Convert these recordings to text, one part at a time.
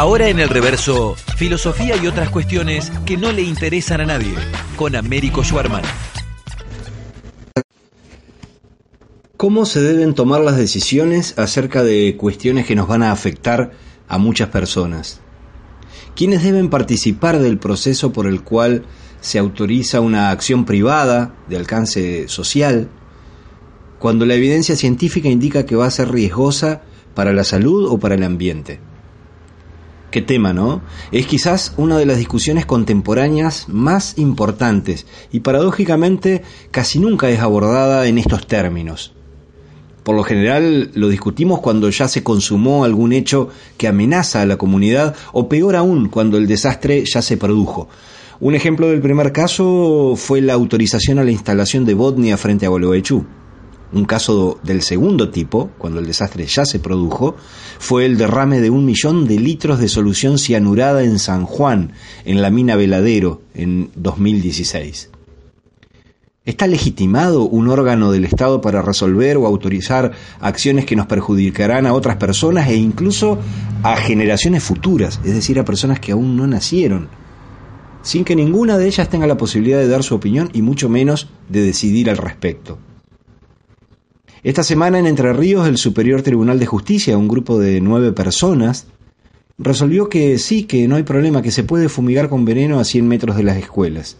Ahora en el reverso, filosofía y otras cuestiones que no le interesan a nadie, con Américo Schwarman. ¿Cómo se deben tomar las decisiones acerca de cuestiones que nos van a afectar a muchas personas? ¿Quiénes deben participar del proceso por el cual se autoriza una acción privada de alcance social cuando la evidencia científica indica que va a ser riesgosa para la salud o para el ambiente? Qué tema, ¿no? Es quizás una de las discusiones contemporáneas más importantes y paradójicamente casi nunca es abordada en estos términos. Por lo general lo discutimos cuando ya se consumó algún hecho que amenaza a la comunidad o peor aún cuando el desastre ya se produjo. Un ejemplo del primer caso fue la autorización a la instalación de Botnia frente a Gualeguaychú. Un caso del segundo tipo, cuando el desastre ya se produjo, fue el derrame de un millón de litros de solución cianurada en San Juan, en la mina Veladero, en 2016. ¿Está legitimado un órgano del Estado para resolver o autorizar acciones que nos perjudicarán a otras personas e incluso a generaciones futuras, es decir, a personas que aún no nacieron, sin que ninguna de ellas tenga la posibilidad de dar su opinión y mucho menos de decidir al respecto? Esta semana en Entre Ríos el Superior Tribunal de Justicia, un grupo de nueve personas, resolvió que sí, que no hay problema, que se puede fumigar con veneno a 100 metros de las escuelas.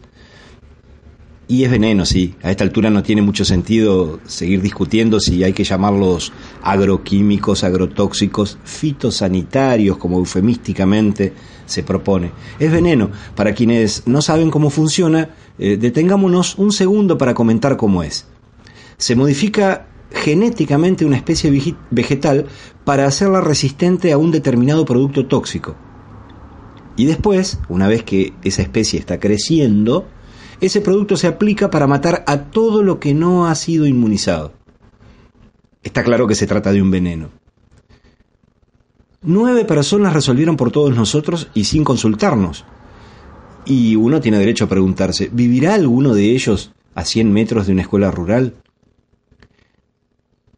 Y es veneno, sí. A esta altura no tiene mucho sentido seguir discutiendo si hay que llamarlos agroquímicos, agrotóxicos, fitosanitarios, como eufemísticamente se propone. Es veneno. Para quienes no saben cómo funciona, eh, detengámonos un segundo para comentar cómo es. Se modifica genéticamente una especie vegetal para hacerla resistente a un determinado producto tóxico. Y después, una vez que esa especie está creciendo, ese producto se aplica para matar a todo lo que no ha sido inmunizado. Está claro que se trata de un veneno. Nueve personas resolvieron por todos nosotros y sin consultarnos. Y uno tiene derecho a preguntarse, ¿vivirá alguno de ellos a 100 metros de una escuela rural?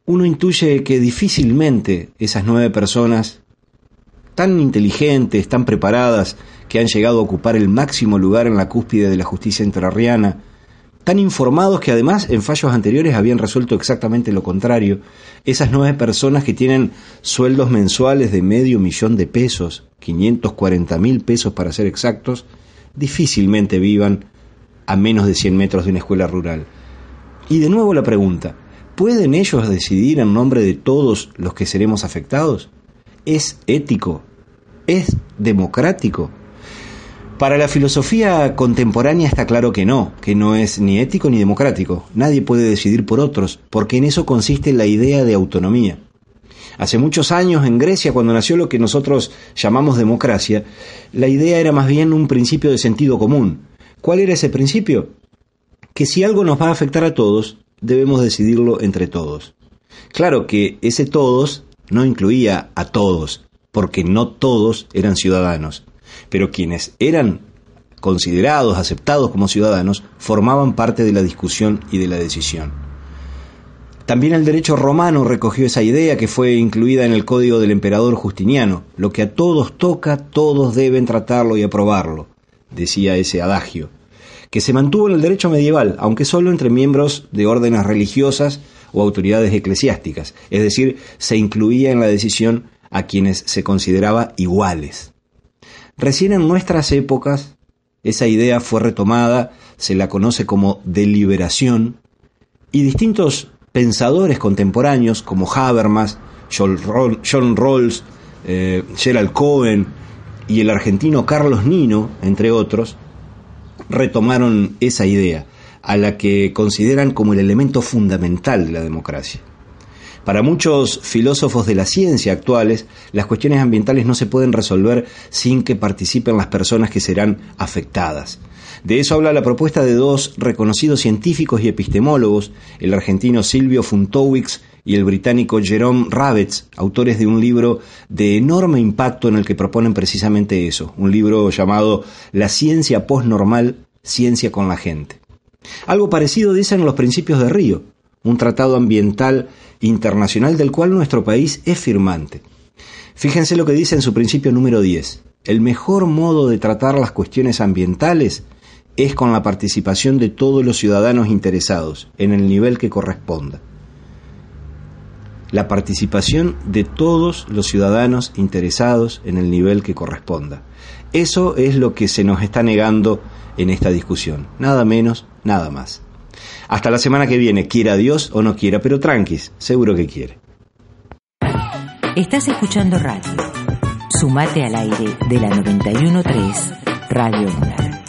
Uno intuye que difícilmente esas nueve personas, tan inteligentes, tan preparadas, que han llegado a ocupar el máximo lugar en la cúspide de la justicia entrerriana, tan informados que además en fallos anteriores habían resuelto exactamente lo contrario, esas nueve personas que tienen sueldos mensuales de medio millón de pesos, 540 mil pesos para ser exactos, difícilmente vivan a menos de 100 metros de una escuela rural. Y de nuevo la pregunta, ¿pueden ellos decidir en nombre de todos los que seremos afectados? ¿Es ético? ¿Es democrático? Para la filosofía contemporánea está claro que no, que no es ni ético ni democrático. Nadie puede decidir por otros, porque en eso consiste la idea de autonomía. Hace muchos años en Grecia, cuando nació lo que nosotros llamamos democracia, la idea era más bien un principio de sentido común. ¿Cuál era ese principio? Que si algo nos va a afectar a todos, debemos decidirlo entre todos. Claro que ese todos no incluía a todos, porque no todos eran ciudadanos pero quienes eran considerados, aceptados como ciudadanos, formaban parte de la discusión y de la decisión. También el derecho romano recogió esa idea que fue incluida en el código del emperador Justiniano. Lo que a todos toca, todos deben tratarlo y aprobarlo, decía ese adagio, que se mantuvo en el derecho medieval, aunque solo entre miembros de órdenes religiosas o autoridades eclesiásticas, es decir, se incluía en la decisión a quienes se consideraba iguales. Recién en nuestras épocas esa idea fue retomada, se la conoce como deliberación, y distintos pensadores contemporáneos como Habermas, John Rawls, eh, Gerald Cohen y el argentino Carlos Nino, entre otros, retomaron esa idea, a la que consideran como el elemento fundamental de la democracia. Para muchos filósofos de la ciencia actuales, las cuestiones ambientales no se pueden resolver sin que participen las personas que serán afectadas. De eso habla la propuesta de dos reconocidos científicos y epistemólogos, el argentino Silvio Funtowicz y el británico Jerome Ravetz, autores de un libro de enorme impacto en el que proponen precisamente eso, un libro llamado La ciencia postnormal, ciencia con la gente. Algo parecido dicen los principios de Río, un tratado ambiental internacional del cual nuestro país es firmante. Fíjense lo que dice en su principio número 10. El mejor modo de tratar las cuestiones ambientales es con la participación de todos los ciudadanos interesados, en el nivel que corresponda. La participación de todos los ciudadanos interesados en el nivel que corresponda. Eso es lo que se nos está negando en esta discusión. Nada menos, nada más. Hasta la semana que viene, quiera Dios o no quiera, pero tranquis, seguro que quiere. Estás escuchando radio. Sumate al aire de la 913 Radio UNAR.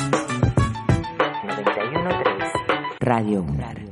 913 Radio UNAR.